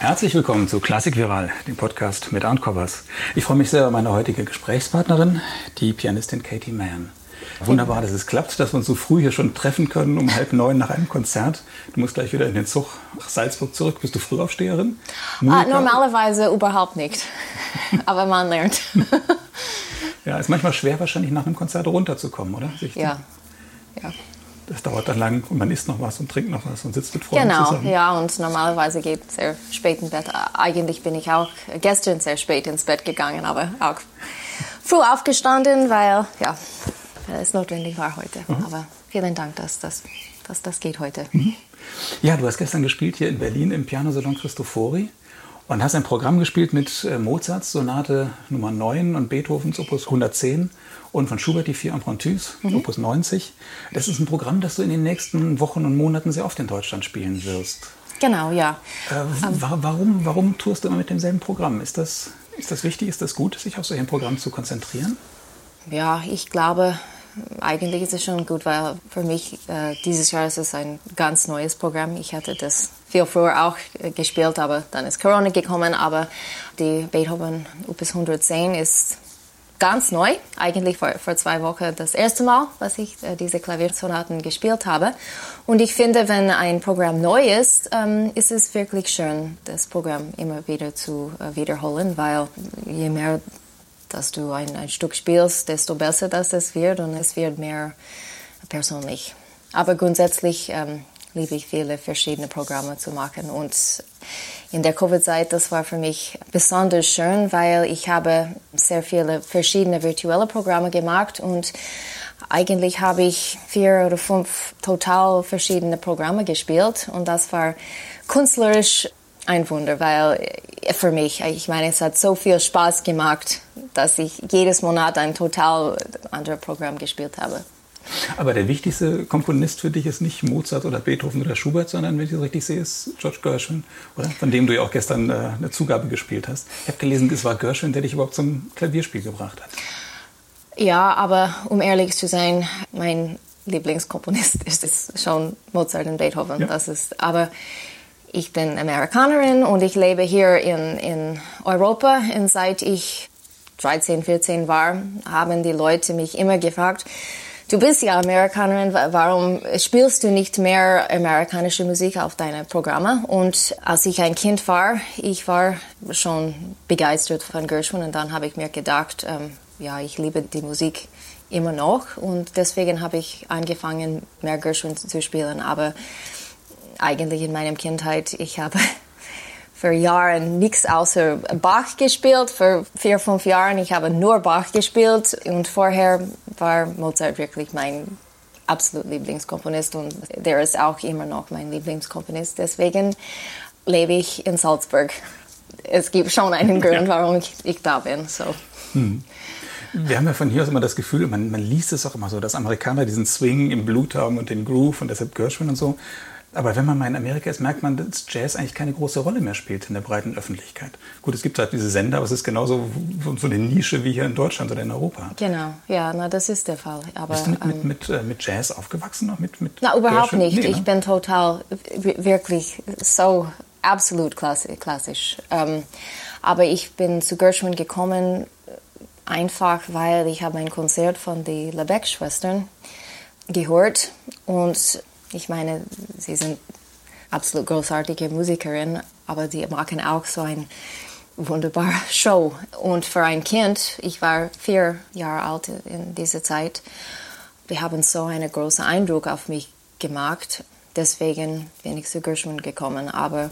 Herzlich willkommen zu Klassik Viral, dem Podcast mit Arndt Koppers. Ich freue mich sehr über meine heutige Gesprächspartnerin, die Pianistin Katie Mann. Wunderbar, dass es klappt, dass wir uns so früh hier schon treffen können, um halb neun nach einem Konzert. Du musst gleich wieder in den Zug nach Salzburg zurück. Bist du Frühaufsteherin? Ah, normalerweise überhaupt nicht, aber man lernt. ja, ist manchmal schwer wahrscheinlich nach einem Konzert runterzukommen, oder? Sich ja, ja das dauert dann lang und man isst noch was und trinkt noch was und sitzt mit Freunden genau, zusammen. Genau, ja, und normalerweise geht es sehr spät ins Bett. Eigentlich bin ich auch gestern sehr spät ins Bett gegangen, aber auch früh aufgestanden, weil ja, es notwendig war heute. Mhm. Aber vielen Dank, dass das, dass das geht heute. Mhm. Ja, du hast gestern gespielt hier in Berlin im Pianosalon Christofori und hast ein Programm gespielt mit äh, Mozarts Sonate Nummer 9 und Beethovens Opus 110 und von Schubert die vier Impromptus, mhm. Opus 90. Das ist ein Programm, das du in den nächsten Wochen und Monaten sehr oft in Deutschland spielen wirst. Genau, ja. Äh, warum, warum tourst du immer mit demselben Programm? Ist das, ist das wichtig, ist das gut, sich auf solche Programm zu konzentrieren? Ja, ich glaube, eigentlich ist es schon gut, weil für mich äh, dieses Jahr ist es ein ganz neues Programm. Ich hatte das viel früher auch äh, gespielt, aber dann ist Corona gekommen. Aber die Beethoven Opus 110 ist ganz neu, eigentlich vor, vor zwei Wochen das erste Mal, was ich äh, diese Klaviersonaten gespielt habe. Und ich finde, wenn ein Programm neu ist, ähm, ist es wirklich schön, das Programm immer wieder zu äh, wiederholen, weil je mehr dass du ein, ein Stück spielst, desto besser das es wird und es wird mehr persönlich. Aber grundsätzlich ähm, liebe ich viele verschiedene Programme zu machen und in der Covid-Zeit, das war für mich besonders schön, weil ich habe sehr viele verschiedene virtuelle Programme gemacht und eigentlich habe ich vier oder fünf total verschiedene Programme gespielt und das war künstlerisch ein Wunder, weil für mich, ich meine, es hat so viel Spaß gemacht, dass ich jedes Monat ein total anderes Programm gespielt habe. Aber der wichtigste Komponist für dich ist nicht Mozart oder Beethoven oder Schubert, sondern, wenn ich das richtig sehe, ist George Gershwin, oder? Von dem du ja auch gestern äh, eine Zugabe gespielt hast. Ich habe gelesen, es war Gershwin, der dich überhaupt zum Klavierspiel gebracht hat. Ja, aber um ehrlich zu sein, mein Lieblingskomponist ist schon Mozart und Beethoven. Ja. Das ist, aber ich bin Amerikanerin und ich lebe hier in, in Europa. Und seit ich 13, 14 war, haben die Leute mich immer gefragt, Du bist ja Amerikanerin, warum spielst du nicht mehr amerikanische Musik auf deine Programme? Und als ich ein Kind war, ich war schon begeistert von Gershwin und dann habe ich mir gedacht, ähm, ja, ich liebe die Musik immer noch und deswegen habe ich angefangen, mehr Gershwin zu spielen. Aber eigentlich in meiner Kindheit, ich habe für Jahre nichts außer Bach gespielt. Für vier, fünf Jahre ich habe nur Bach gespielt und vorher war Mozart wirklich mein absolut Lieblingskomponist und der ist auch immer noch mein Lieblingskomponist. Deswegen lebe ich in Salzburg. Es gibt schon einen Grund, warum ich, ich da bin. So. Hm. Wir haben ja von hier aus immer das Gefühl, man, man liest es auch immer so, dass Amerikaner diesen Swing im Blut haben und den Groove und deshalb Gershwin und so. Aber wenn man mal in Amerika ist, merkt man, dass Jazz eigentlich keine große Rolle mehr spielt in der breiten Öffentlichkeit. Gut, es gibt halt diese Sender, aber es ist genauso so eine Nische wie hier in Deutschland oder in Europa. Genau, ja, na, das ist der Fall. Aber, Bist du mit, ähm, mit, mit, mit, Jazz aufgewachsen? Noch? Mit, mit na, überhaupt Gershwin? nicht. Nee, ich ne? bin total, wirklich so absolut klassisch. Ähm, aber ich bin zu Gershwin gekommen einfach, weil ich habe ein Konzert von den Lebeck-Schwestern gehört und ich meine, sie sind absolut großartige Musikerin, aber sie machen auch so eine wunderbare Show. Und für ein Kind, ich war vier Jahre alt in dieser Zeit, wir haben so einen großen Eindruck auf mich gemacht. Deswegen bin ich zu Gershwin gekommen. Aber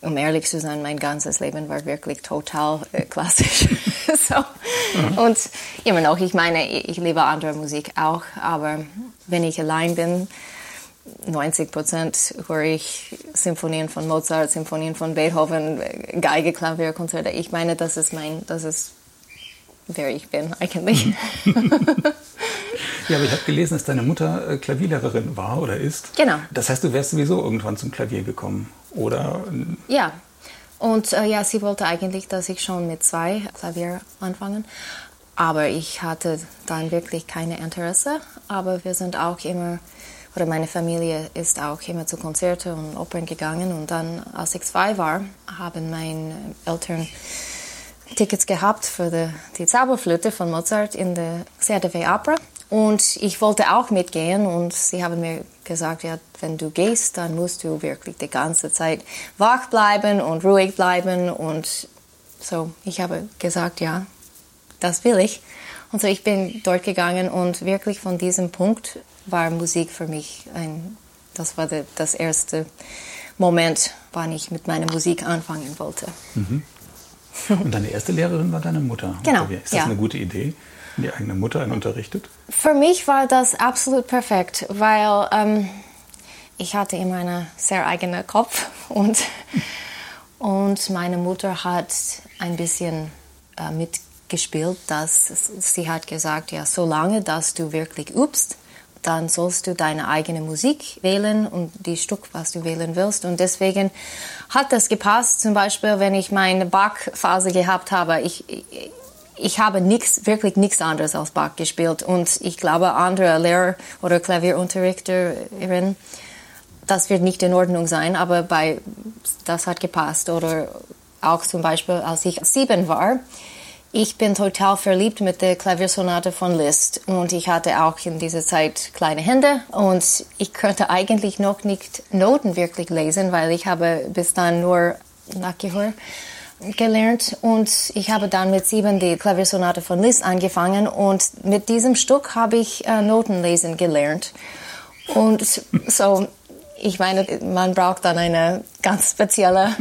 um ehrlich zu sein, mein ganzes Leben war wirklich total äh, klassisch. so. Mhm. Und immer noch, ich meine, ich liebe andere Musik auch, aber wenn ich allein bin, 90 Prozent höre ich Symphonien von Mozart, Symphonien von Beethoven, Geige, Klavier, Konzerte. Ich meine, das ist mein, das ist wer ich bin eigentlich. ja, aber ich habe gelesen, dass deine Mutter äh, Klavierlehrerin war oder ist. Genau. Das heißt, du wärst sowieso irgendwann zum Klavier gekommen, oder? Ja. Und äh, ja, sie wollte eigentlich, dass ich schon mit zwei Klavier anfangen. Aber ich hatte dann wirklich keine Interesse. Aber wir sind auch immer oder meine Familie ist auch immer zu Konzerten und Opern gegangen. Und dann, als ich zwei war, haben meine Eltern Tickets gehabt für die, die Zauberflöte von Mozart in der CRTV Opera. Und ich wollte auch mitgehen und sie haben mir gesagt, ja, wenn du gehst, dann musst du wirklich die ganze Zeit wach bleiben und ruhig bleiben. Und so, ich habe gesagt, ja, das will ich. Und so, ich bin dort gegangen und wirklich von diesem Punkt war Musik für mich ein, das war de, das erste Moment, wann ich mit meiner Musik anfangen wollte. Mhm. Und deine erste Lehrerin war deine Mutter. Genau. Ist das ja. eine gute Idee? die eigene Mutter einen unterrichtet? Für mich war das absolut perfekt, weil ähm, ich hatte immer einen sehr eigenen Kopf und, und meine Mutter hat ein bisschen äh, mitgespielt, dass sie hat gesagt, ja, solange dass du wirklich übst, dann sollst du deine eigene Musik wählen und die Stück, was du wählen willst. Und deswegen hat das gepasst. Zum Beispiel, wenn ich meine Bach-Phase gehabt habe, ich, ich habe nichts, wirklich nichts anderes als Bach gespielt. Und ich glaube, andere Lehrer oder Klavierunterrichterin, das wird nicht in Ordnung sein, aber bei, das hat gepasst. Oder auch zum Beispiel, als ich sieben war, ich bin total verliebt mit der Klaviersonate von Liszt und ich hatte auch in dieser Zeit kleine Hände und ich könnte eigentlich noch nicht Noten wirklich lesen, weil ich habe bis dann nur Nachgehör gelernt und ich habe dann mit sieben die Klaviersonate von Liszt angefangen und mit diesem Stück habe ich äh, Noten lesen gelernt. Und so ich meine, man braucht dann eine ganz spezielle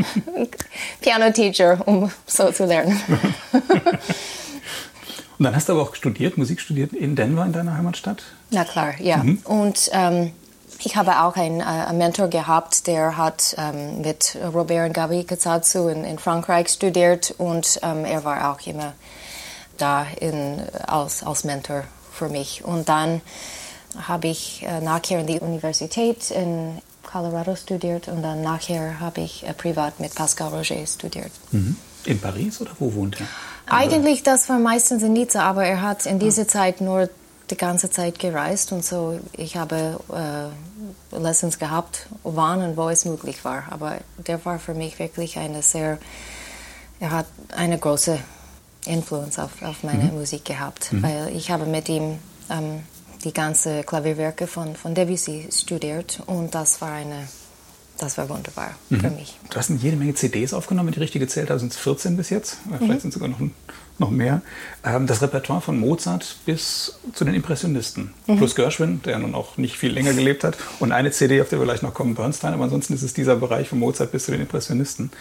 Piano-Teacher, um so zu lernen. Und dann hast du aber auch studiert, Musik studiert in Denver, in deiner Heimatstadt? Na klar, ja. Mhm. Und ähm, ich habe auch einen, äh, einen, Mentor gehabt, der hat ähm, mit Robert und Gabi Katsatsu in, in, Frankreich studiert und ähm, er war auch immer da in, als, als Mentor für mich. Und dann habe ich äh, nachher in die Universität in Colorado studiert und dann nachher habe ich äh, privat mit Pascal Roger studiert. Mhm. In Paris oder wo wohnt er? Eigentlich, das war meistens in Nizza, aber er hat in dieser Zeit nur die ganze Zeit gereist und so. Ich habe äh, Lessons gehabt, wann und wo es möglich war. Aber der war für mich wirklich eine sehr, er hat eine große Influence auf, auf meine mhm. Musik gehabt, mhm. weil ich habe mit ihm ähm, die ganze Klavierwerke von, von Debussy studiert und das war eine das war wunderbar mhm. für mich. Du hast jede Menge CDs aufgenommen, ich richtig gezählt habe, sind es 14 bis jetzt, vielleicht mhm. sind es sogar noch, noch mehr. Ähm, das Repertoire von Mozart bis zu den Impressionisten, mhm. plus Gershwin, der nun auch nicht viel länger gelebt hat, und eine CD, auf der wir gleich noch kommen, Bernstein, aber ansonsten ist es dieser Bereich von Mozart bis zu den Impressionisten.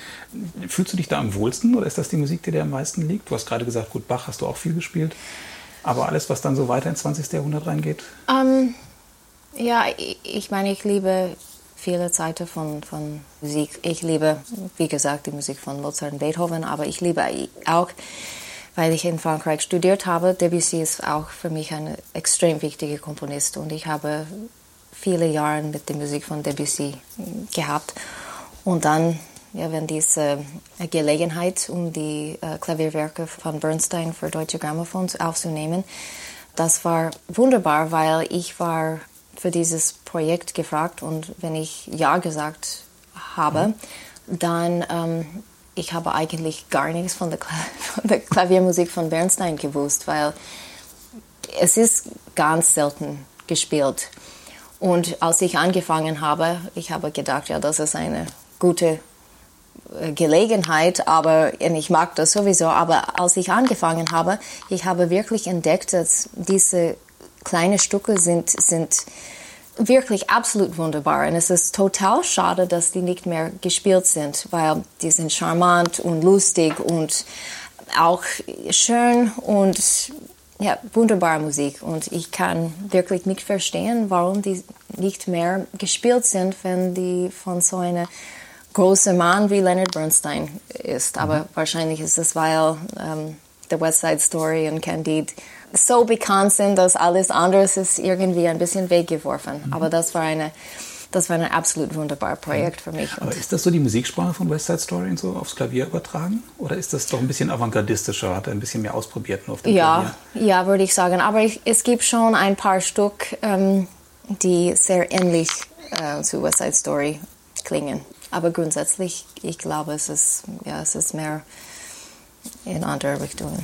Fühlst du dich da am wohlsten oder ist das die Musik, die dir am meisten liegt? Du hast gerade gesagt, gut, Bach hast du auch viel gespielt, aber alles, was dann so weiter ins 20. Jahrhundert reingeht? Ähm, ja, ich meine, ich liebe viele Seiten von, von Musik. Ich liebe, wie gesagt, die Musik von Mozart und Beethoven, aber ich liebe auch, weil ich in Frankreich studiert habe, Debussy ist auch für mich ein extrem wichtiger Komponist und ich habe viele Jahre mit der Musik von Debussy gehabt. Und dann, ja, wenn diese Gelegenheit, um die äh, Klavierwerke von Bernstein für deutsche Grammophon aufzunehmen, das war wunderbar, weil ich war für dieses Projekt gefragt und wenn ich Ja gesagt habe, mhm. dann ähm, ich habe eigentlich gar nichts von der, von der Klaviermusik von Bernstein gewusst, weil es ist ganz selten gespielt. Und als ich angefangen habe, ich habe gedacht, ja, das ist eine gute äh, Gelegenheit, aber ich mag das sowieso. Aber als ich angefangen habe, ich habe wirklich entdeckt, dass diese kleine Stücke sind, sind wirklich absolut wunderbar. Und es ist total schade, dass die nicht mehr gespielt sind, weil die sind charmant und lustig und auch schön und ja, wunderbare Musik. Und ich kann wirklich nicht verstehen, warum die nicht mehr gespielt sind, wenn die von so einem großen Mann wie Leonard Bernstein ist. Aber mhm. wahrscheinlich ist es, weil ähm, The West Side Story und Candide so bekannt sind, dass alles andere ist irgendwie ein bisschen weggeworfen. Mhm. Aber das war eine das war ein absolut wunderbares Projekt für mich. Aber ist das so die Musiksprache von West Side Story und so aufs Klavier übertragen? Oder ist das doch ein bisschen avantgardistischer, hat er ein bisschen mehr ausprobiert nur auf dem ja, Klavier? Ja, würde ich sagen. Aber ich, es gibt schon ein paar Stück, ähm, die sehr ähnlich äh, zu West Side Story klingen. Aber grundsätzlich, ich glaube, es ist, ja, es ist mehr in andere Richtungen.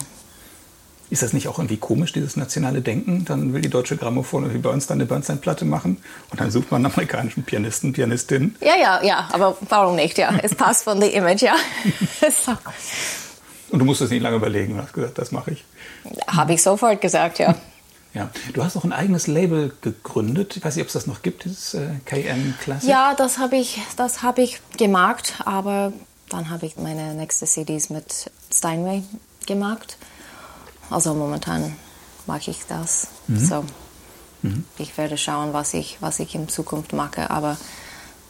Ist das nicht auch irgendwie komisch, dieses nationale Denken? Dann will die deutsche Grammophon wie dann eine Bernstein-Platte machen und dann sucht man einen amerikanischen Pianisten, Pianistin. Ja, ja, ja, aber warum nicht? Ja, es passt von dem Image, ja. so. Und du musst es nicht lange überlegen, du hast gesagt, das mache ich. Habe ich sofort gesagt, ja. Ja, du hast auch ein eigenes Label gegründet. Ich weiß nicht, ob es das noch gibt, dieses äh, KN Classic. Ja, das habe ich, das habe ich gemacht, aber dann habe ich meine nächste CDs mit Steinway gemacht. Also momentan mache ich das. Mhm. So, mhm. ich werde schauen, was ich, was ich in Zukunft mache. Aber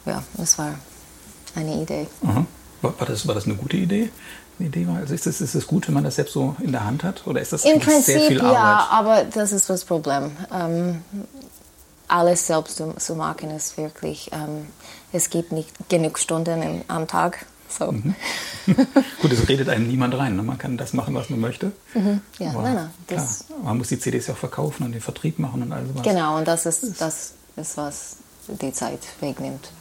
ja, es war eine Idee. War, war, das, war das eine gute Idee? Idee war? Also ist es ist gut, wenn man das selbst so in der Hand hat? Oder ist das Im Prinzip sehr viel Arbeit? ja, aber das ist das Problem. Ähm, alles selbst zu, zu, machen ist wirklich, ähm, es gibt nicht genug Stunden im, am Tag. So. Mhm. Gut, es redet einem niemand rein. Ne? Man kann das machen, was man möchte. Mhm. Ja, aber, nein, nein, klar, man muss die CDs ja auch verkaufen und den Vertrieb machen und all sowas. Genau, und das ist, das ist was die Zeit wegnimmt.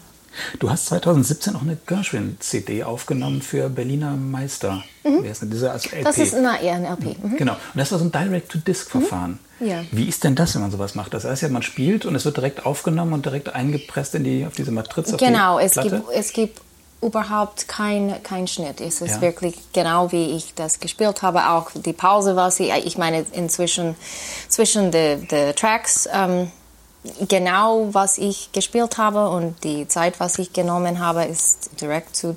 Du hast 2017 auch eine Gershwin-CD aufgenommen für Berliner Meister. Mhm. Ist denn dieser als LP? Das ist na, eher ein LP. Mhm. Genau. Und das war so ein Direct-to-Disc-Verfahren. Mhm. Ja. Wie ist denn das, wenn man sowas macht? Das heißt ja, man spielt und es wird direkt aufgenommen und direkt eingepresst in die, auf diese Matrize. Genau, es gibt, es gibt überhaupt kein, kein Schnitt. Es ist ja. wirklich genau wie ich das gespielt habe. Auch die Pause war sie, ich meine, inzwischen zwischen den Tracks. Ähm, genau, was ich gespielt habe und die Zeit, was ich genommen habe, ist direkt zu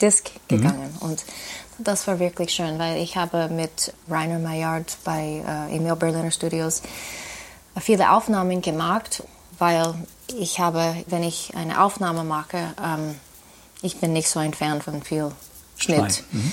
Disc mhm. gegangen. Mhm. Und das war wirklich schön, weil ich habe mit Rainer Maillard bei äh, Emil Berliner Studios viele Aufnahmen gemacht, weil ich habe, wenn ich eine Aufnahme mache, ähm, ich bin nicht so ein Fan von viel Schnitt. Mhm.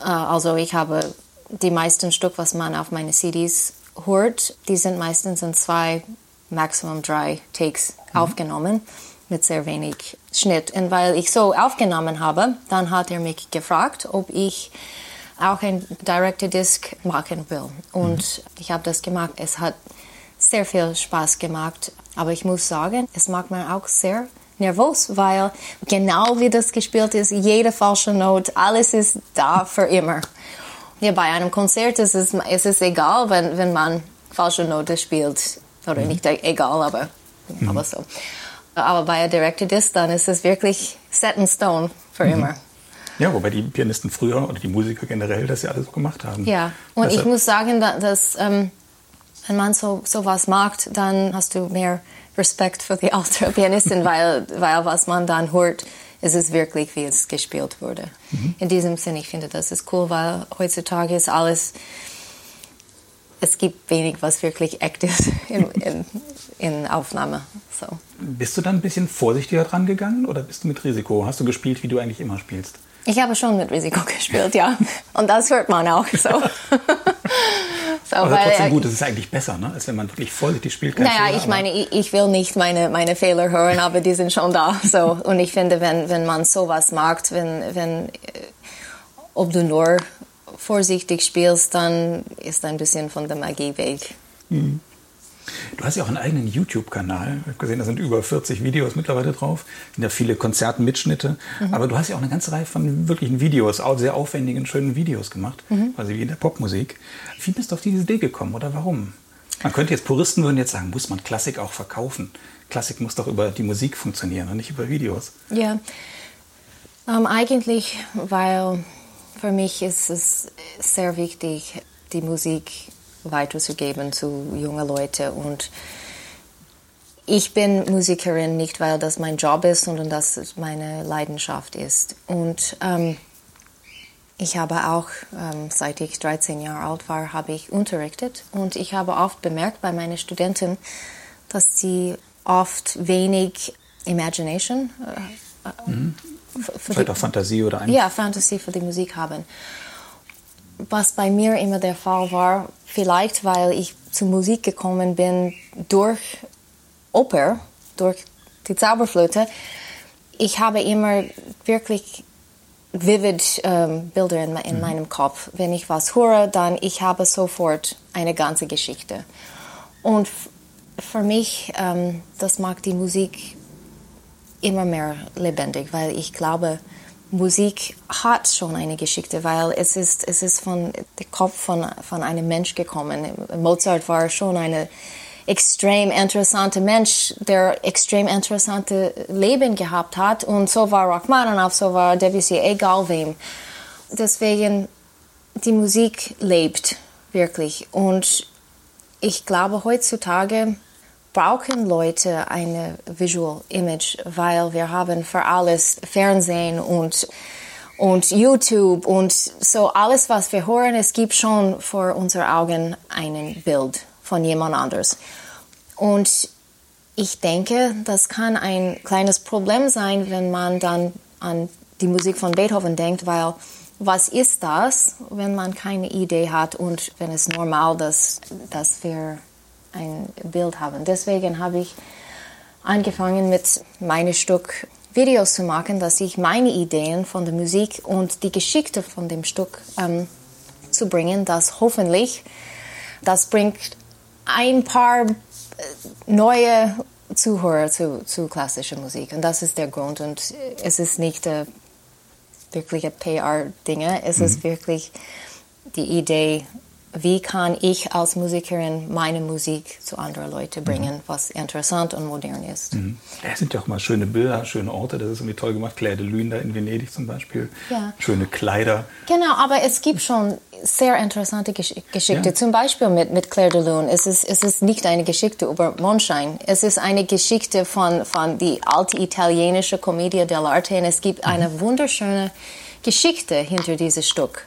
Äh, also ich habe die meisten Stück, was man auf meine CDs hört, die sind meistens in zwei maximum drei Takes mhm. aufgenommen mit sehr wenig Schnitt. Und weil ich so aufgenommen habe, dann hat er mich gefragt, ob ich auch ein Directed Disc machen will. Und mhm. ich habe das gemacht. Es hat sehr viel Spaß gemacht. Aber ich muss sagen, es macht mir auch sehr nervös, weil genau wie das gespielt ist, jede falsche Note, alles ist da für immer. Ja, bei einem Konzert ist es, ist es egal, wenn, wenn man falsche Note spielt. Oder mhm. nicht egal, aber, mhm. aber so. Aber bei Directed Disc, dann ist es wirklich set in stone für mhm. immer. Ja, wobei die Pianisten früher oder die Musiker generell das ja alles so gemacht haben. Ja, und Deshalb. ich muss sagen, dass ähm, wenn man so sowas macht, dann hast du mehr Respekt für die alte Pianistin, weil, weil was man dann hört, ist es wirklich, wie es gespielt wurde. Mhm. In diesem Sinne, ich finde, das ist cool, weil heutzutage ist alles es gibt wenig, was wirklich echt ist in, in, in Aufnahme. So. Bist du dann ein bisschen vorsichtiger dran gegangen oder bist du mit Risiko? Hast du gespielt, wie du eigentlich immer spielst? Ich habe schon mit Risiko gespielt, ja. Und das hört man auch so. so Aber weil, trotzdem gut, es ist eigentlich besser, ne? als wenn man wirklich vorsichtig spielt. Naja, Fehler, ich meine, ich, ich, will nicht meine, meine Fehler hören, aber die sind schon da. So. Und ich finde, wenn, wenn man sowas mag, wenn, wenn, äh, ob du nur vorsichtig spielst, dann ist ein bisschen von der Magie weg. Mhm. Du hast ja auch einen eigenen YouTube-Kanal. Ich habe gesehen, da sind über 40 Videos mittlerweile drauf. Sind ja viele Konzertmitschnitte. Mhm. Aber du hast ja auch eine ganze Reihe von wirklichen Videos, auch sehr aufwendigen, schönen Videos gemacht. Mhm. Quasi wie in der Popmusik. Wie bist du auf diese Idee gekommen oder warum? Man könnte jetzt, Puristen würden jetzt sagen, muss man Klassik auch verkaufen? Klassik muss doch über die Musik funktionieren und nicht über Videos. Ja, ähm, eigentlich, weil für mich ist es sehr wichtig, die Musik weiterzugeben zu jungen Leuten und ich bin Musikerin nicht, weil das mein Job ist, sondern dass meine Leidenschaft ist. Und ähm, ich habe auch, ähm, seit ich 13 Jahre alt war, habe ich unterrichtet und ich habe oft bemerkt bei meinen Studenten, dass sie oft wenig Imagination äh, äh mhm. Vielleicht die, auch Fantasie oder ein Ja, Fantasie für die Musik haben. Was bei mir immer der Fall war, vielleicht weil ich zur Musik gekommen bin durch Oper, durch die Zauberflöte, ich habe immer wirklich vivid ähm, Bilder in, in mhm. meinem Kopf. Wenn ich was höre, dann ich habe sofort eine ganze Geschichte. Und für mich, ähm, das macht die Musik immer mehr lebendig, weil ich glaube, Musik hat schon eine Geschichte, weil es ist, es ist von dem Kopf von, von einem Mensch gekommen. Mozart war schon eine extrem interessante Mensch, der extrem interessante Leben gehabt hat und so war Rachmaninoff, so war Debussy, egal wem. Deswegen die Musik lebt wirklich und ich glaube heutzutage brauchen Leute eine Visual Image, weil wir haben für alles Fernsehen und und YouTube und so alles, was wir hören, es gibt schon vor unseren Augen ein Bild von jemand anders. Und ich denke, das kann ein kleines Problem sein, wenn man dann an die Musik von Beethoven denkt, weil was ist das, wenn man keine Idee hat und wenn es normal ist, dass wir ein Bild haben. Deswegen habe ich angefangen mit meinem Stück Videos zu machen, dass ich meine Ideen von der Musik und die Geschichte von dem Stück ähm, zu bringen, das hoffentlich, das bringt ein paar äh, neue Zuhörer zu, zu klassischer Musik. Und das ist der Grund. Und es ist nicht äh, wirklich ein PR-Dinge, es mhm. ist wirklich die Idee, wie kann ich als Musikerin meine Musik zu anderen Leuten bringen, mhm. was interessant und modern ist. Mhm. Es sind ja auch mal schöne Bilder, schöne Orte, das ist irgendwie toll gemacht. Claire de Lune da in Venedig zum Beispiel. Ja. Schöne Kleider. Genau, aber es gibt schon sehr interessante Gesch Geschichten. Ja. Zum Beispiel mit, mit Claire de Lune. Es ist, es ist nicht eine Geschichte über Mondschein. Es ist eine Geschichte von, von die alte italienische Commedia dell'arte und es gibt mhm. eine wunderschöne Geschichte hinter diesem Stück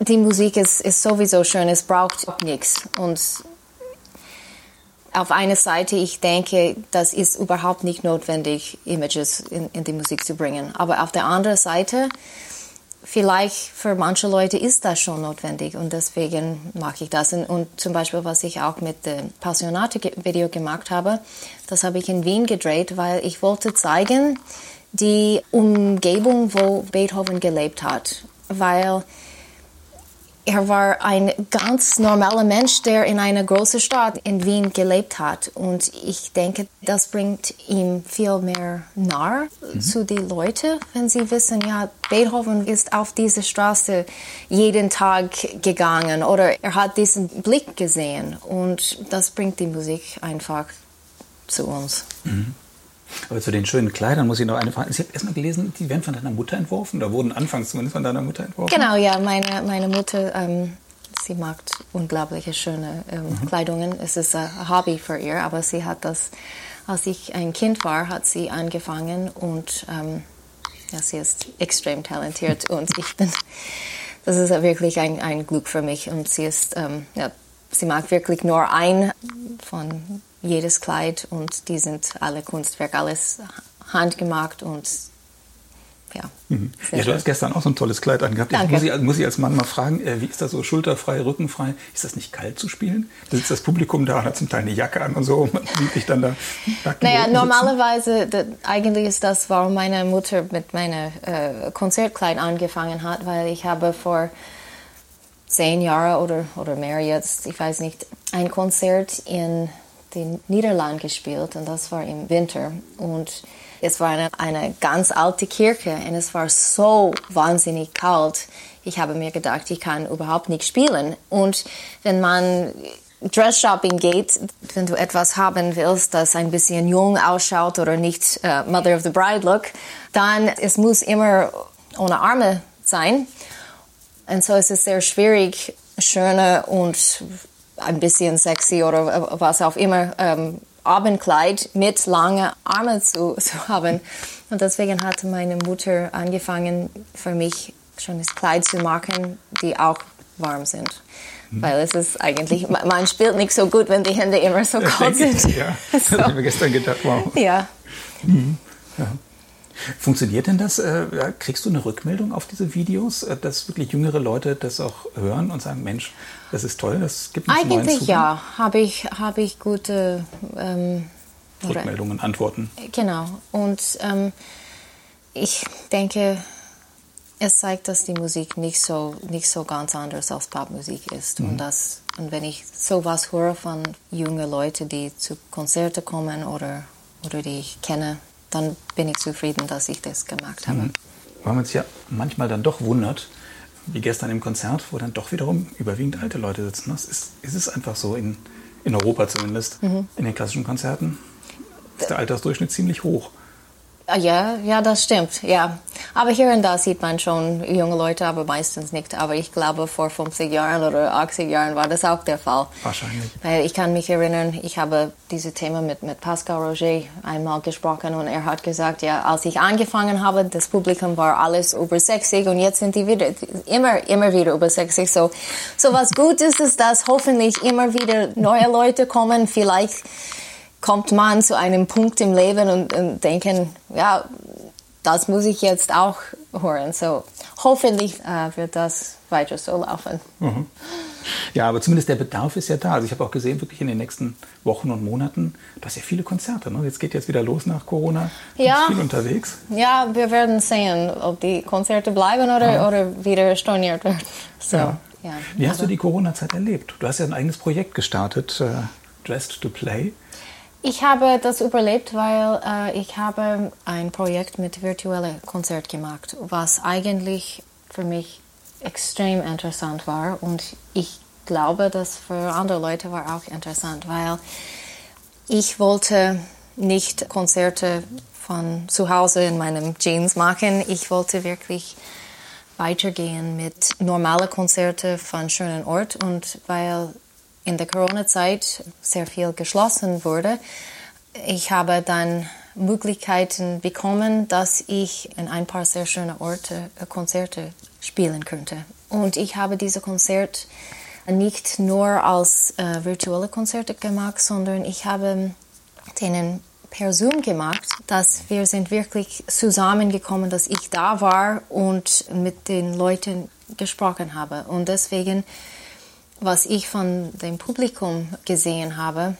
die Musik ist, ist sowieso schön, es braucht nichts. Und auf einer Seite, ich denke, das ist überhaupt nicht notwendig, Images in, in die Musik zu bringen. Aber auf der anderen Seite, vielleicht für manche Leute ist das schon notwendig und deswegen mache ich das. Und, und zum Beispiel, was ich auch mit dem Passionate-Video gemacht habe, das habe ich in Wien gedreht, weil ich wollte zeigen, die Umgebung, wo Beethoven gelebt hat. Weil er war ein ganz normaler Mensch, der in einer großen Stadt in Wien gelebt hat. Und ich denke, das bringt ihm viel mehr nah mhm. zu den Leuten, wenn sie wissen, ja, Beethoven ist auf diese Straße jeden Tag gegangen oder er hat diesen Blick gesehen. Und das bringt die Musik einfach zu uns. Mhm. Aber zu den schönen Kleidern muss ich noch eine Frage. Ich habe erstmal gelesen, die werden von deiner Mutter entworfen oder wurden anfangs zumindest von deiner Mutter entworfen? Genau, ja. Meine, meine Mutter, ähm, sie mag unglaubliche schöne ähm, mhm. Kleidungen. Es ist ein Hobby für ihr, aber sie hat das, als ich ein Kind war, hat sie angefangen und ähm, ja, sie ist extrem talentiert und ich bin, das ist wirklich ein, ein Glück für mich und sie ist, ähm, ja, sie mag wirklich nur ein von jedes Kleid und die sind alle Kunstwerk, alles handgemacht und ja. Mhm. Ja, du hast gestern auch so ein tolles Kleid angehabt. Danke. Muss ich, muss ich als Mann mal fragen, äh, wie ist das so schulterfrei, rückenfrei? Ist das nicht kalt zu spielen? Da sitzt das Publikum da und hat zum Teil eine Jacke an und so und man sieht dann da Naja, normalerweise, das, eigentlich ist das, warum meine Mutter mit meinem äh, Konzertkleid angefangen hat, weil ich habe vor zehn Jahren oder, oder mehr jetzt, ich weiß nicht, ein Konzert in den Niederlanden gespielt und das war im Winter. Und es war eine, eine ganz alte Kirche und es war so wahnsinnig kalt. Ich habe mir gedacht, ich kann überhaupt nicht spielen. Und wenn man Dress Shopping geht, wenn du etwas haben willst, das ein bisschen jung ausschaut oder nicht uh, Mother of the Bride Look, dann es muss immer ohne Arme sein. Und so ist es sehr schwierig, schöne und ein bisschen sexy oder was auch immer ähm, Abendkleid mit langen Armen zu, zu haben. Und deswegen hat meine Mutter angefangen, für mich schon das Kleid zu machen, die auch warm sind. Mhm. Weil es ist eigentlich, man spielt nicht so gut, wenn die Hände immer so kalt sind. ja, so. das habe ich mir gestern gedacht, wow. Ja. Mhm. ja. Funktioniert denn das? Äh, kriegst du eine Rückmeldung auf diese Videos, äh, dass wirklich jüngere Leute das auch hören und sagen, Mensch, das ist toll, das gibt uns Eigentlich ja, habe ich, hab ich gute ähm, Rückmeldungen, Antworten. Genau. Und ähm, ich denke, es zeigt, dass die Musik nicht so, nicht so ganz anders als Popmusik ist. Mhm. Und, das, und wenn ich sowas höre von jungen Leuten, die zu Konzerten kommen oder, oder die ich kenne, dann bin ich zufrieden, dass ich das gemacht habe. Mhm. Weil man sich ja manchmal dann doch wundert, wie gestern im Konzert, wo dann doch wiederum überwiegend alte Leute sitzen. Das ist, ist es einfach so, in, in Europa zumindest, mhm. in den klassischen Konzerten ist der Altersdurchschnitt ziemlich hoch. Ah, ja, ja, das stimmt, ja. Aber hier und da sieht man schon junge Leute, aber meistens nicht. Aber ich glaube, vor 50 Jahren oder 80 Jahren war das auch der Fall. Wahrscheinlich. Weil ich kann mich erinnern, ich habe diese Thema mit, mit Pascal Roger einmal gesprochen und er hat gesagt, ja, als ich angefangen habe, das Publikum war alles über 60 und jetzt sind die wieder, immer, immer wieder über 60. So, so was gut ist, ist, dass hoffentlich immer wieder neue Leute kommen, vielleicht kommt man zu einem Punkt im Leben und, und denken, ja, das muss ich jetzt auch hören. So hoffentlich äh, wird das weiter so laufen. Mhm. Ja, aber zumindest der Bedarf ist ja da. Also ich habe auch gesehen, wirklich in den nächsten Wochen und Monaten, du hast ja viele Konzerte. Ne? Jetzt geht jetzt wieder los nach Corona. Ja. Viel unterwegs. Ja, wir werden sehen, ob die Konzerte bleiben oder, ja. oder wieder storniert werden. So, ja. ja. Wie hast du die Corona-Zeit erlebt? Du hast ja ein eigenes Projekt gestartet, äh, Dressed to Play. Ich habe das überlebt, weil äh, ich habe ein Projekt mit virtuellem Konzert gemacht, was eigentlich für mich extrem interessant war und ich glaube, dass für andere Leute war auch interessant, weil ich wollte nicht Konzerte von zu Hause in meinem Jeans machen. Ich wollte wirklich weitergehen mit normalen Konzerten von schönen Ort und weil in der Corona-Zeit sehr viel geschlossen wurde, ich habe dann Möglichkeiten bekommen, dass ich in ein paar sehr schöne Orte äh, Konzerte spielen könnte. Und ich habe diese Konzerte nicht nur als äh, virtuelle Konzerte gemacht, sondern ich habe denen per Zoom gemacht, dass wir sind wirklich zusammengekommen, dass ich da war und mit den Leuten gesprochen habe. Und deswegen was ich von dem Publikum gesehen habe,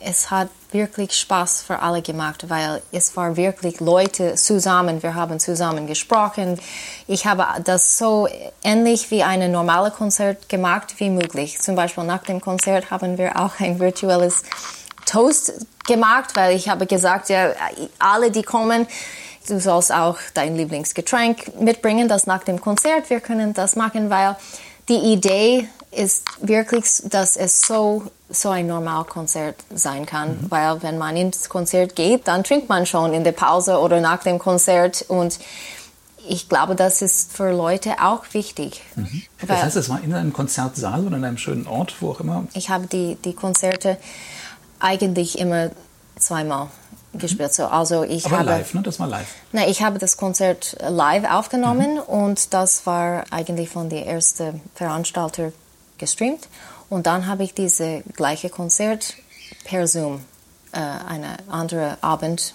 es hat wirklich Spaß für alle gemacht, weil es war wirklich Leute zusammen, wir haben zusammen gesprochen. Ich habe das so ähnlich wie ein normales Konzert gemacht wie möglich. Zum Beispiel nach dem Konzert haben wir auch ein virtuelles Toast gemacht, weil ich habe gesagt, ja, alle, die kommen, du sollst auch dein Lieblingsgetränk mitbringen, das nach dem Konzert, wir können das machen, weil die Idee ist wirklich, dass es so, so ein Normalkonzert sein kann, mhm. weil wenn man ins Konzert geht, dann trinkt man schon in der Pause oder nach dem Konzert und ich glaube, das ist für Leute auch wichtig. Mhm. Das heißt, es war in einem Konzertsaal oder in einem schönen Ort, wo auch immer? Ich habe die, die Konzerte eigentlich immer zweimal mhm. gespielt. So, also ich Aber habe, live, ne? Das war live. Nein, ich habe das Konzert live aufgenommen mhm. und das war eigentlich von der ersten Veranstalter gestreamt und dann habe ich diese gleiche Konzert per Zoom äh, eine andere Abend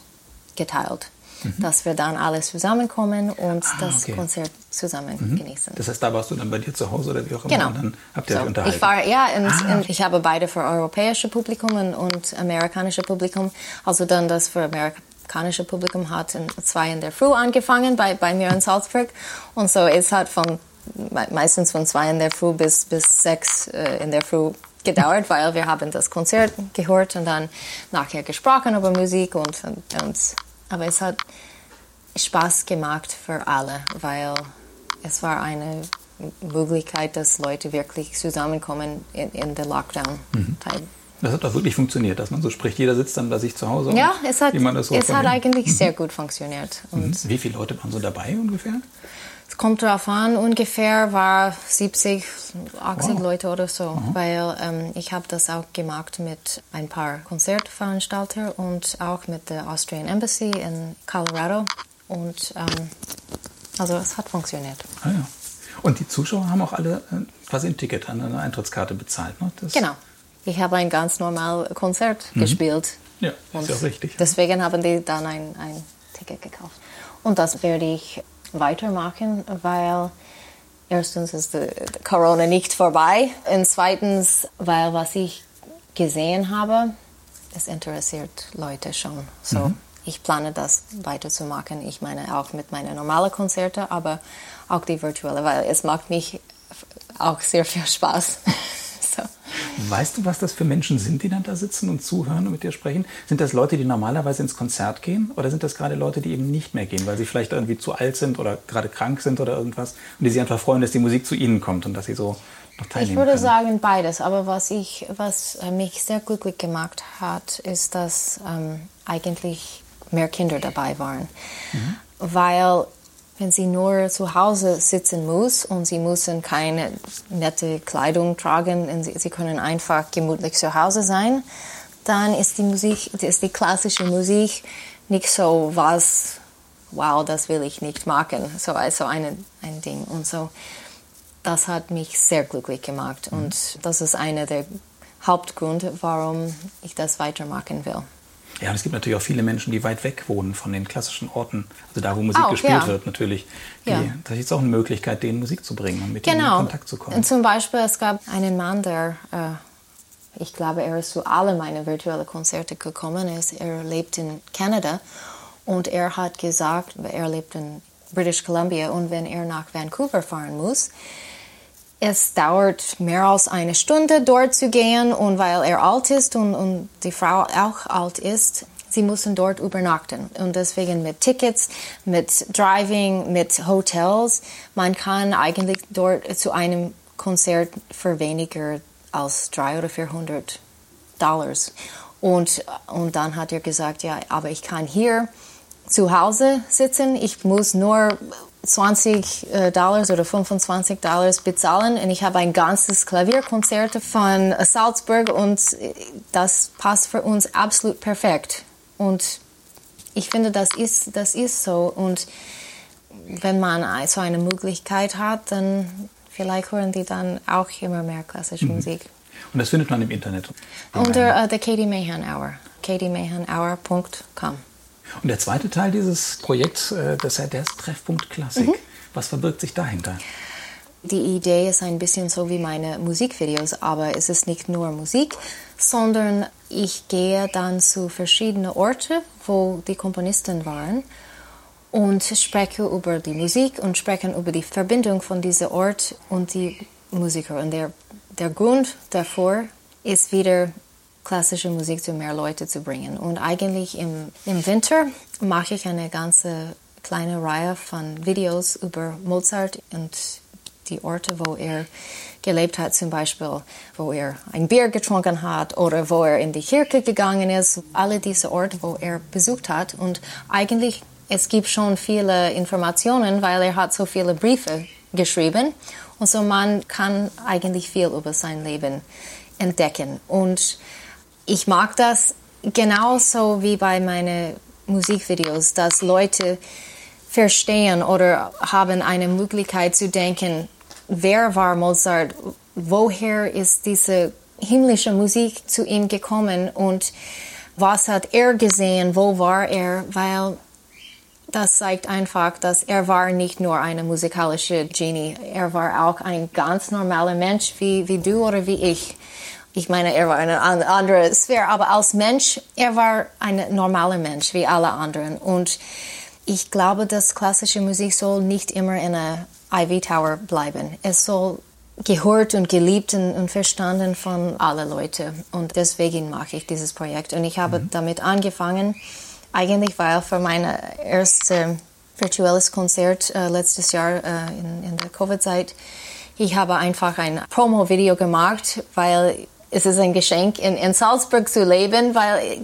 geteilt. Mhm. Dass wir dann alles zusammenkommen und ah, das okay. Konzert zusammen mhm. genießen. Das heißt, da warst du dann bei dir zu Hause oder wie auch immer genau. und dann habt ihr so, euch unterhalten? Ich war, ja, und, ah. und ich habe beide für europäische Publikum und, und amerikanische Publikum. Also dann das für amerikanische Publikum hat in zwei in der Früh angefangen bei, bei mir in Salzburg. Und so es hat von meistens von zwei in der Früh bis, bis sechs äh, in der Früh gedauert, weil wir haben das Konzert gehört und dann nachher gesprochen über Musik und, und, und aber es hat Spaß gemacht für alle, weil es war eine Möglichkeit, dass Leute wirklich zusammenkommen in, in der Lockdown-Zeit. Mhm. Das hat doch wirklich funktioniert, dass man so spricht. Jeder sitzt dann bei sich zu Hause. Ja, es hat, so es hat eigentlich mhm. sehr gut funktioniert. Und mhm. Wie viele Leute waren so dabei ungefähr? Kommt drauf an, ungefähr war 70, 80 wow. Leute oder so, mhm. weil ähm, ich habe das auch gemacht mit ein paar Konzertveranstaltern und auch mit der Austrian Embassy in Colorado und ähm, also es hat funktioniert. Ah, ja. Und die Zuschauer haben auch alle äh, quasi ein Ticket an eine Eintrittskarte bezahlt, ne? Genau. Ich habe ein ganz normales Konzert mhm. gespielt. Ja, ist ja richtig. Deswegen haben die dann ein, ein Ticket gekauft. Und das werde ich weitermachen, weil erstens ist die Corona nicht vorbei und zweitens, weil was ich gesehen habe, es interessiert Leute schon. So, mhm. ich plane das weiterzumachen. Ich meine auch mit meinen normalen Konzerten, aber auch die virtuelle, weil es macht mich auch sehr viel Spaß. Weißt du, was das für Menschen sind, die dann da sitzen und zuhören und mit dir sprechen? Sind das Leute, die normalerweise ins Konzert gehen? Oder sind das gerade Leute, die eben nicht mehr gehen, weil sie vielleicht irgendwie zu alt sind oder gerade krank sind oder irgendwas und die sich einfach freuen, dass die Musik zu ihnen kommt und dass sie so noch teilnehmen Ich würde können? sagen beides, aber was, ich, was mich sehr glücklich gemacht hat, ist, dass ähm, eigentlich mehr Kinder dabei waren. Mhm. Weil wenn sie nur zu Hause sitzen muss und sie müssen keine nette Kleidung tragen, sie, sie können einfach gemütlich zu Hause sein, dann ist die Musik, ist die klassische Musik nicht so was, wow, das will ich nicht machen, so also ein, ein Ding und so. Das hat mich sehr glücklich gemacht und das ist einer der Hauptgründe, warum ich das weitermachen will. Ja, und es gibt natürlich auch viele Menschen, die weit weg wohnen von den klassischen Orten. Also da, wo Musik auch, gespielt ja. wird, natürlich. Die, ja. Das ist auch eine Möglichkeit, denen Musik zu bringen und mit genau. denen in Kontakt zu kommen. Und zum Beispiel, es gab einen Mann, der, äh, ich glaube, er ist zu alle meine virtuellen Konzerte gekommen. Ist, er lebt in Kanada und er hat gesagt, er lebt in British Columbia und wenn er nach Vancouver fahren muss, es dauert mehr als eine Stunde dort zu gehen und weil er alt ist und, und die Frau auch alt ist, sie müssen dort übernachten. Und deswegen mit Tickets, mit Driving, mit Hotels, man kann eigentlich dort zu einem Konzert für weniger als 300 oder 400 Dollars. Und, und dann hat er gesagt, ja, aber ich kann hier zu Hause sitzen, ich muss nur 20 äh, Dollars oder 25 Dollars bezahlen und ich habe ein ganzes Klavierkonzert von Salzburg und äh, das passt für uns absolut perfekt. Und ich finde, das ist, das ist so. Und wenn man so eine Möglichkeit hat, dann vielleicht hören die dann auch immer mehr klassische mhm. Musik. Und das findet man im Internet? Unter uh, The Katie Mahan Hour. katiemayhanhour.com. Und der zweite Teil dieses Projekts, äh, das ist der Treffpunkt Klassik. Mhm. Was verbirgt sich dahinter? Die Idee ist ein bisschen so wie meine Musikvideos, aber es ist nicht nur Musik, sondern ich gehe dann zu verschiedenen Orten, wo die Komponisten waren und spreche über die Musik und spreche über die Verbindung von diesem Ort und die Musiker. Und der, der Grund davor ist wieder klassische Musik zu mehr Leute zu bringen. Und eigentlich im, im Winter mache ich eine ganze kleine Reihe von Videos über Mozart und die Orte, wo er gelebt hat, zum Beispiel, wo er ein Bier getrunken hat oder wo er in die Kirche gegangen ist. Alle diese Orte, wo er besucht hat. Und eigentlich, es gibt schon viele Informationen, weil er hat so viele Briefe geschrieben. Und so man kann eigentlich viel über sein Leben entdecken. Und ich mag das genauso wie bei meinen Musikvideos, dass Leute verstehen oder haben eine Möglichkeit zu denken, wer war Mozart, woher ist diese himmlische Musik zu ihm gekommen und was hat er gesehen, wo war er, weil das zeigt einfach, dass er war nicht nur eine musikalische Genie, er war auch ein ganz normaler Mensch wie, wie du oder wie ich. Ich meine, er war eine andere Sphäre, aber als Mensch, er war ein normaler Mensch wie alle anderen. Und ich glaube, dass klassische Musik soll nicht immer in einer Ivy Tower bleiben. Es soll gehört und geliebt und verstanden von allen Leuten. Und deswegen mache ich dieses Projekt. Und ich habe mhm. damit angefangen, eigentlich weil für mein erstes virtuelles Konzert äh, letztes Jahr äh, in, in der Covid-Zeit, ich habe einfach ein Promo-Video gemacht, weil es ist ein Geschenk, in, in Salzburg zu leben, weil äh,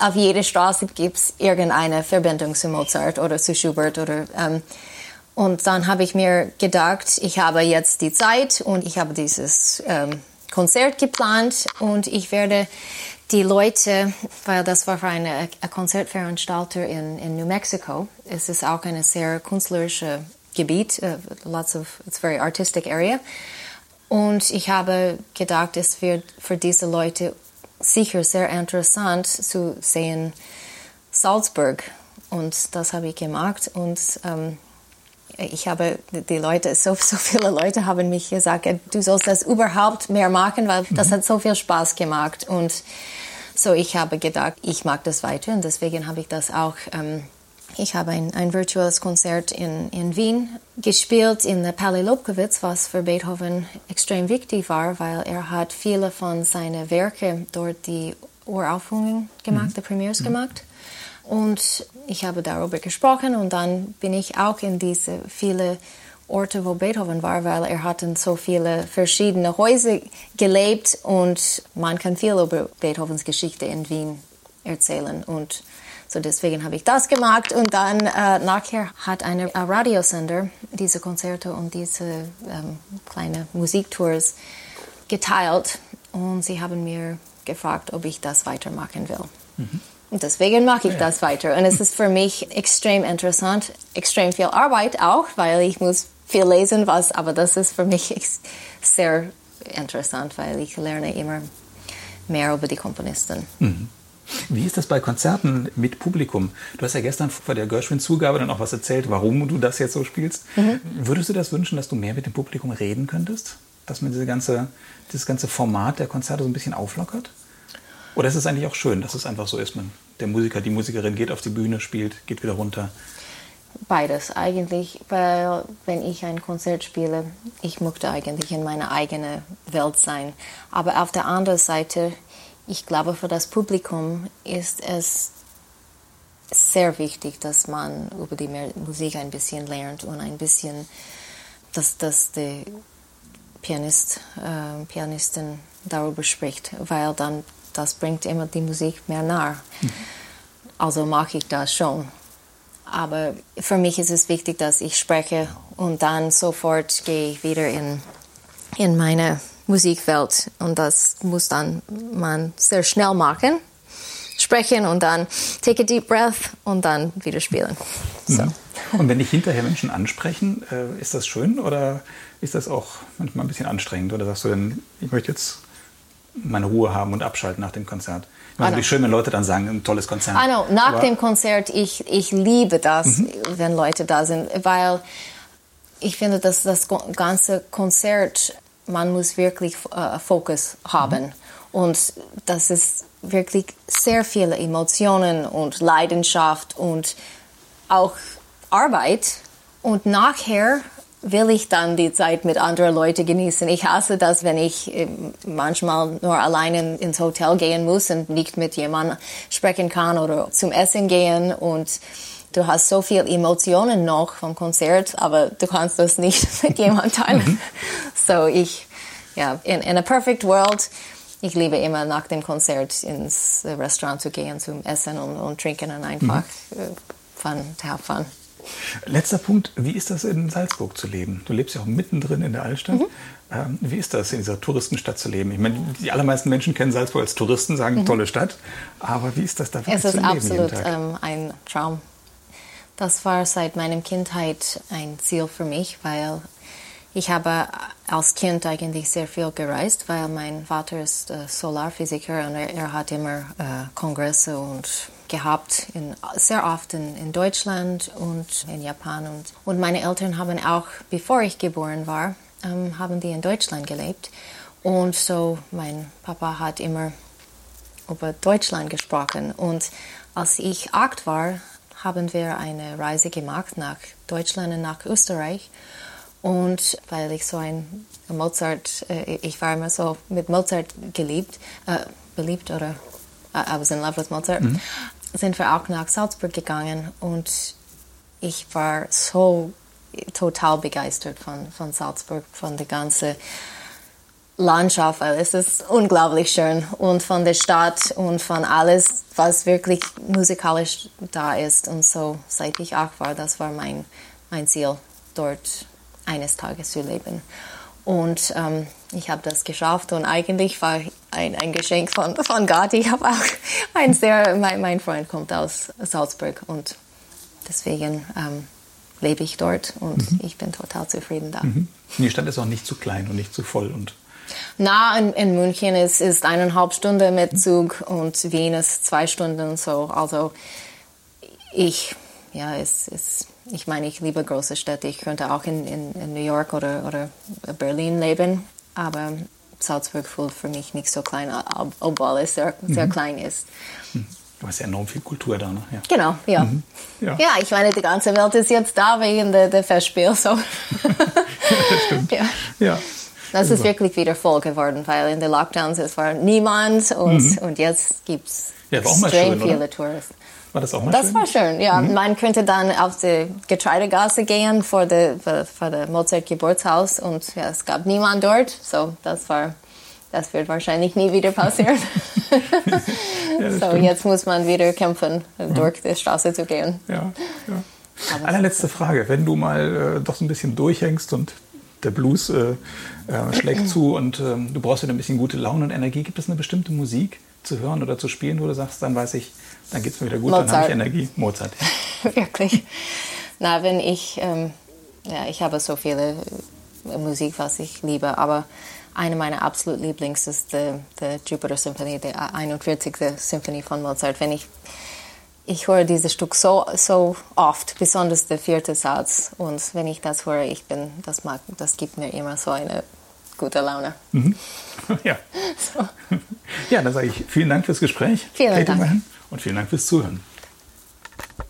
auf jeder Straße gibt es irgendeine Verbindung zu Mozart oder zu Schubert oder ähm, und dann habe ich mir gedacht, ich habe jetzt die Zeit und ich habe dieses ähm, Konzert geplant und ich werde die Leute, weil das war für eine, eine Konzertveranstalter in, in New Mexico. Es ist auch ein sehr künstlerisches Gebiet, uh, lots of, it's very artistic area. Und ich habe gedacht, es wird für diese Leute sicher sehr interessant zu sehen Salzburg. Und das habe ich gemacht. Und ähm, ich habe die Leute, so, so viele Leute haben mich gesagt, du sollst das überhaupt mehr machen, weil das mhm. hat so viel Spaß gemacht. Und So ich habe gedacht, ich mag das weiter und deswegen habe ich das auch. Ähm, ich habe ein, ein virtuelles Konzert in, in Wien gespielt in der Palais Lobkowitz, was für Beethoven extrem wichtig war, weil er hat viele von seinen Werke dort die Uraufführungen gemacht, mhm. die Premiers mhm. gemacht. Und ich habe darüber gesprochen und dann bin ich auch in diese viele Orte, wo Beethoven war, weil er hat in so viele verschiedene Häuser gelebt und man kann viel über Beethovens Geschichte in Wien erzählen und so deswegen habe ich das gemacht und dann äh, nachher hat ein Radiosender diese Konzerte und diese ähm, kleine Musiktours geteilt und sie haben mir gefragt, ob ich das weitermachen will. Mhm. Und deswegen mache ich ja. das weiter. Und es ist für mich extrem interessant, extrem viel Arbeit auch, weil ich muss viel lesen, was, aber das ist für mich sehr interessant, weil ich lerne immer mehr über die Komponisten. Mhm. Wie ist das bei Konzerten mit Publikum? Du hast ja gestern vor der Gershwin-Zugabe dann auch was erzählt, warum du das jetzt so spielst. Mhm. Würdest du das wünschen, dass du mehr mit dem Publikum reden könntest? Dass man diese ganze, dieses ganze Format der Konzerte so ein bisschen auflockert? Oder ist es eigentlich auch schön, dass es einfach so ist, man, der Musiker, die Musikerin geht auf die Bühne, spielt, geht wieder runter? Beides eigentlich, weil wenn ich ein Konzert spiele, ich möchte eigentlich in meiner eigenen Welt sein. Aber auf der anderen Seite, ich glaube, für das Publikum ist es sehr wichtig, dass man über die Musik ein bisschen lernt und ein bisschen, dass, dass der Pianist, äh, Pianistin darüber spricht, weil dann das bringt immer die Musik mehr nah. Mhm. Also mache ich das schon. Aber für mich ist es wichtig, dass ich spreche und dann sofort gehe ich wieder in, in meine Musikwelt. Und das muss dann man sehr schnell machen. Sprechen und dann take a deep breath und dann wieder spielen. So. Mhm. Und wenn dich hinterher Menschen ansprechen, äh, ist das schön oder ist das auch manchmal ein bisschen anstrengend? Oder sagst du denn, ich möchte jetzt meine Ruhe haben und abschalten nach dem Konzert. Ich meine, wie schön, wenn Leute dann sagen, ein tolles Konzert. I know. Nach Aber dem Konzert, ich, ich liebe das, mhm. wenn Leute da sind, weil ich finde, dass das ganze Konzert, man muss wirklich äh, Fokus haben. Mhm. Und das ist wirklich sehr viele Emotionen und Leidenschaft und auch Arbeit. Und nachher will ich dann die Zeit mit anderen Leuten genießen. Ich hasse das, wenn ich äh, manchmal nur alleine ins Hotel gehen muss und nicht mit jemandem sprechen kann oder zum Essen gehen und du hast so viel Emotionen noch vom Konzert, aber du kannst das nicht mit jemandem teilen. Mhm. so ich, ja, in, in a perfect world, ich liebe immer nach dem Konzert ins Restaurant zu gehen, zum Essen und, und trinken und einfach mhm. Äh, fun, to have fun. Letzter Punkt, wie ist das in Salzburg zu leben? Du lebst ja auch mittendrin in der Altstadt. Mhm. Ähm, wie ist das, in dieser Touristenstadt zu leben? Ich meine, die allermeisten Menschen kennen Salzburg als Touristen, sagen mhm. tolle Stadt. Aber wie ist das da Es ist absolut ähm, ein Traum. Das war seit meiner Kindheit ein Ziel für mich, weil ich habe als Kind eigentlich sehr viel gereist, weil mein Vater ist äh, Solarphysiker und er, hat immer äh, Kongresse und gehabt, in, sehr oft in, in, Deutschland und in Japan. Und, und meine Eltern haben auch, bevor ich geboren war, ähm, haben die in Deutschland gelebt. Und so, mein Papa hat immer über Deutschland gesprochen. Und als ich acht war, haben wir eine Reise gemacht nach Deutschland und nach Österreich. Und weil ich so ein Mozart, äh, ich war immer so mit Mozart geliebt, äh, beliebt oder I was in love with Mozart, mhm sind wir auch nach Salzburg gegangen und ich war so total begeistert von, von Salzburg, von der ganzen Landschaft, weil es ist unglaublich schön und von der Stadt und von alles, was wirklich musikalisch da ist. Und so, seit ich acht war, das war mein, mein Ziel, dort eines Tages zu leben. Und ähm, ich habe das geschafft und eigentlich war ein, ein Geschenk von, von Gott. Ich habe auch ein sehr, mein, mein Freund kommt aus Salzburg und deswegen ähm, lebe ich dort und mhm. ich bin total zufrieden da. Mhm. Die Stadt ist auch nicht zu klein und nicht zu voll und na, in, in München ist, ist eineinhalb Stunden mit Zug und Wien ist zwei Stunden so. Also ich, ja, es ist ich meine, ich liebe große Städte. Ich könnte auch in, in, in New York oder, oder Berlin leben. Aber Salzburg fühlt für mich nicht so klein, obwohl es sehr, sehr mhm. klein ist. Du hast ja enorm viel Kultur da, ne? Ja. Genau, ja. Mhm. ja. ja. ich meine, die ganze Welt ist jetzt da wegen der, der Festspiel, so. ja. Ja. Das ist wirklich wieder voll geworden, weil in den Lockdowns es war niemand und, mhm. und jetzt gibt es ja, extrem viele Touristen. War das auch mal das schön? Das war schön, ja. Mhm. Man könnte dann auf die Getreidegasse gehen vor dem vor der Mozart-Geburtshaus und ja, es gab niemand dort. So, das war, das wird wahrscheinlich nie wieder passieren. ja, so, stimmt. jetzt muss man wieder kämpfen, mhm. durch die Straße zu gehen. Ja, ja. Allerletzte Frage. Wenn du mal äh, doch so ein bisschen durchhängst und der Blues äh, äh, schlägt zu und äh, du brauchst wieder ein bisschen gute Laune und Energie, gibt es eine bestimmte Musik zu hören oder zu spielen, wo du sagst, dann weiß ich, dann geht es mir wieder gut, Mozart. dann habe ich Energie. Mozart. Ja. Wirklich. Na, wenn ich, ähm, ja, ich habe so viele äh, Musik, was ich liebe, aber eine meiner absoluten Lieblings ist die, die Jupiter Symphony, die 41. Symphonie von Mozart. Wenn ich ich höre dieses Stück so, so oft, besonders der vierte Satz. Und wenn ich das höre, ich bin, das mag, das gibt mir immer so eine gute Laune. Mhm. Ja. So. Ja, dann sage ich vielen Dank fürs Gespräch. Vielen Dank. Und vielen Dank fürs Zuhören.